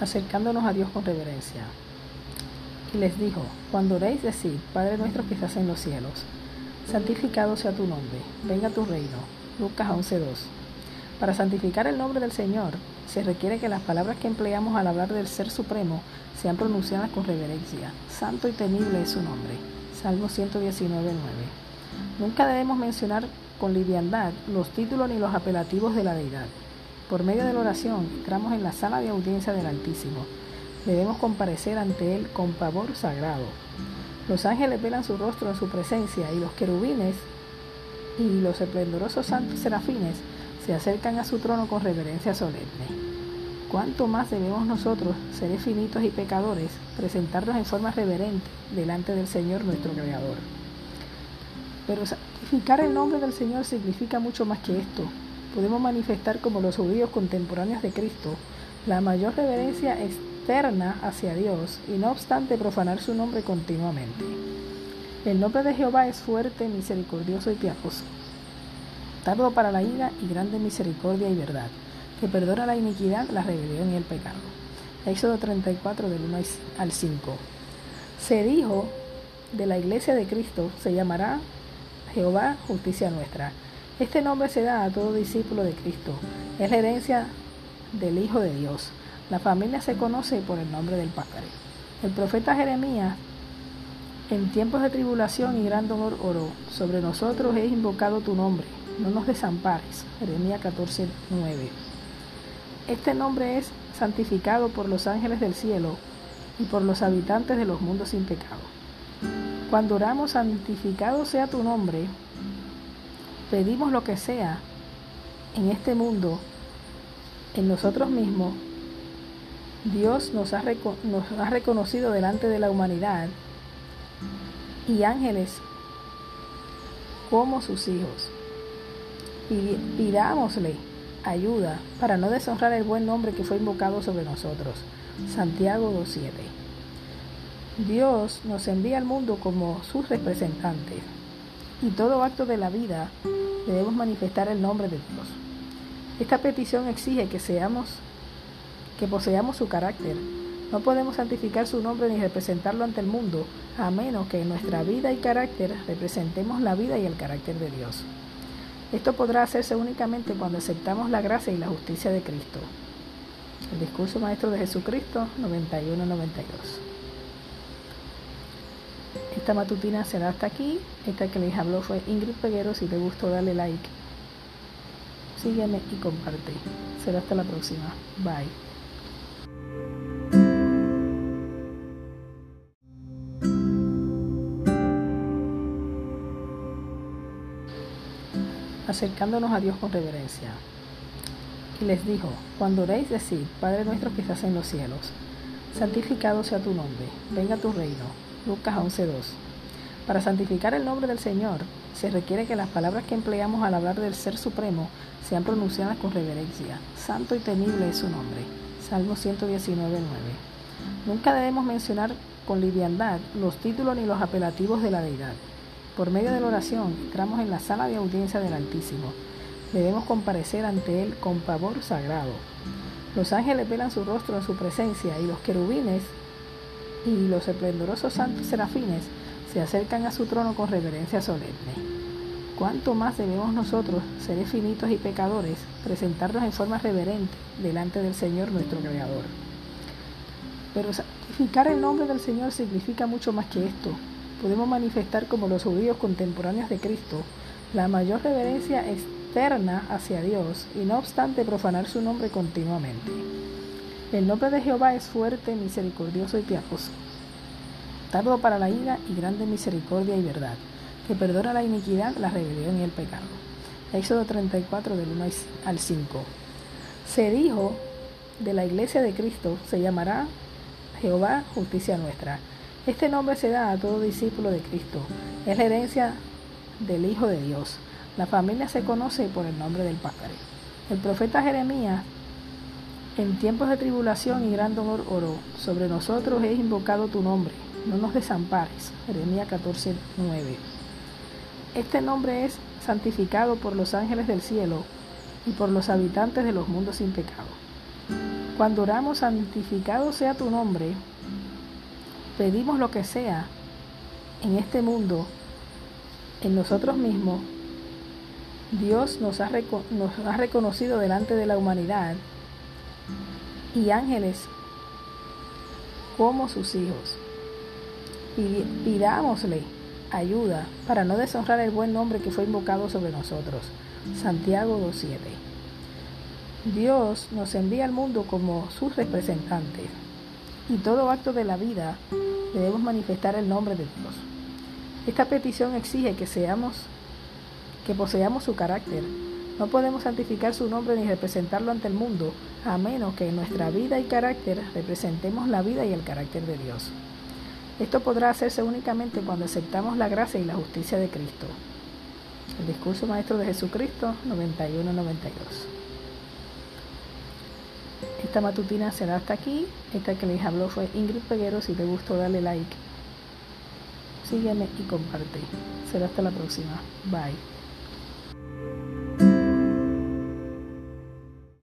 acercándonos a Dios con reverencia. Y les dijo, cuando oréis, decid, Padre nuestro que estás en los cielos, santificado sea tu nombre, venga tu reino. Lucas 11.2. Para santificar el nombre del Señor, se requiere que las palabras que empleamos al hablar del Ser Supremo sean pronunciadas con reverencia. Santo y temible es su nombre. Salmo 119.9. Nunca debemos mencionar con liviandad los títulos ni los apelativos de la deidad. Por medio de la oración entramos en la sala de audiencia del Altísimo. Debemos comparecer ante Él con pavor sagrado. Los ángeles velan su rostro en su presencia y los querubines y los esplendorosos santos serafines se acercan a su trono con reverencia solemne. ¿Cuánto más debemos nosotros, seres finitos y pecadores, presentarnos en forma reverente delante del Señor nuestro Creador? Pero santificar el nombre del Señor significa mucho más que esto podemos manifestar como los judíos contemporáneos de Cristo la mayor reverencia externa hacia Dios y no obstante profanar su nombre continuamente. El nombre de Jehová es fuerte, misericordioso y piadoso, tardo para la ira y grande misericordia y verdad, que perdona la iniquidad, la rebelión y el pecado. Éxodo 34 del 1 al 5. Se dijo de la iglesia de Cristo, se llamará Jehová justicia nuestra. Este nombre se da a todo discípulo de Cristo. Es la herencia del Hijo de Dios. La familia se conoce por el nombre del Padre. El profeta Jeremías, en tiempos de tribulación y gran dolor, oró, sobre nosotros he invocado tu nombre, no nos desampares. Jeremías 14, 9. Este nombre es santificado por los ángeles del cielo y por los habitantes de los mundos sin pecado. Cuando oramos, santificado sea tu nombre, pedimos lo que sea en este mundo, en nosotros mismos, Dios nos ha, reconocido delante de la humanidad y ángeles como sus hijos. Pidámosle ayuda para no deshonrar el buen nombre que fue invocado sobre nosotros. Santiago 2.7. Dios nos envía al mundo como sus representantes y todo acto de la vida debemos manifestar el nombre de Dios. Esta petición exige que seamos que poseamos su carácter. No podemos santificar su nombre ni representarlo ante el mundo, a menos que en nuestra vida y carácter representemos la vida y el carácter de Dios. Esto podrá hacerse únicamente cuando aceptamos la gracia y la justicia de Cristo. El discurso maestro de Jesucristo 91-92. Esta matutina será hasta aquí. Esta que les habló fue Ingrid Peguero. Si te gustó, dale like. Sígueme y comparte. Será hasta la próxima. Bye. acercándonos a Dios con reverencia. Y les dijo, cuando oréis, decid, Padre nuestro que estás en los cielos, santificado sea tu nombre, venga tu reino, Lucas 11.2. Para santificar el nombre del Señor, se requiere que las palabras que empleamos al hablar del Ser Supremo sean pronunciadas con reverencia. Santo y temible es su nombre. Salmo 119.9. Nunca debemos mencionar con liviandad los títulos ni los apelativos de la deidad. Por medio de la oración entramos en la sala de audiencia del Altísimo. Debemos comparecer ante Él con pavor sagrado. Los ángeles velan su rostro en su presencia y los querubines y los esplendorosos santos serafines se acercan a su trono con reverencia solemne. ¿Cuánto más debemos nosotros, seres finitos y pecadores, presentarnos en forma reverente delante del Señor nuestro Creador? Pero santificar el nombre del Señor significa mucho más que esto. Podemos manifestar como los judíos contemporáneos de Cristo la mayor reverencia externa hacia Dios y no obstante profanar su nombre continuamente. El nombre de Jehová es fuerte, misericordioso y piadoso, tardo para la ira y grande misericordia y verdad, que perdona la iniquidad, la rebelión y el pecado. Éxodo 34 del 1 al 5. Se dijo de la iglesia de Cristo, se llamará Jehová justicia nuestra. Este nombre se da a todo discípulo de Cristo. Es la herencia del Hijo de Dios. La familia se conoce por el nombre del Padre. El profeta Jeremías en tiempos de tribulación y gran dolor oró, sobre nosotros he invocado tu nombre, no nos desampares. Jeremías 14, 9. Este nombre es santificado por los ángeles del cielo y por los habitantes de los mundos sin pecado. Cuando oramos, santificado sea tu nombre, pedimos lo que sea en este mundo, en nosotros mismos, Dios nos ha, nos ha reconocido delante de la humanidad y ángeles como sus hijos. Pidámosle ayuda para no deshonrar el buen nombre que fue invocado sobre nosotros. Santiago 2.7. Dios nos envía al mundo como sus representantes y todo acto de la vida debemos manifestar el nombre de Dios. Esta petición exige que seamos que poseamos su carácter. No podemos santificar su nombre ni representarlo ante el mundo, a menos que en nuestra vida y carácter representemos la vida y el carácter de Dios. Esto podrá hacerse únicamente cuando aceptamos la gracia y la justicia de Cristo. El discurso maestro de Jesucristo 91-92. Esta matutina será hasta aquí. Esta que les habló fue Ingrid Peguero. Si te gustó, dale like. Sígueme y comparte. Será hasta la próxima. Bye.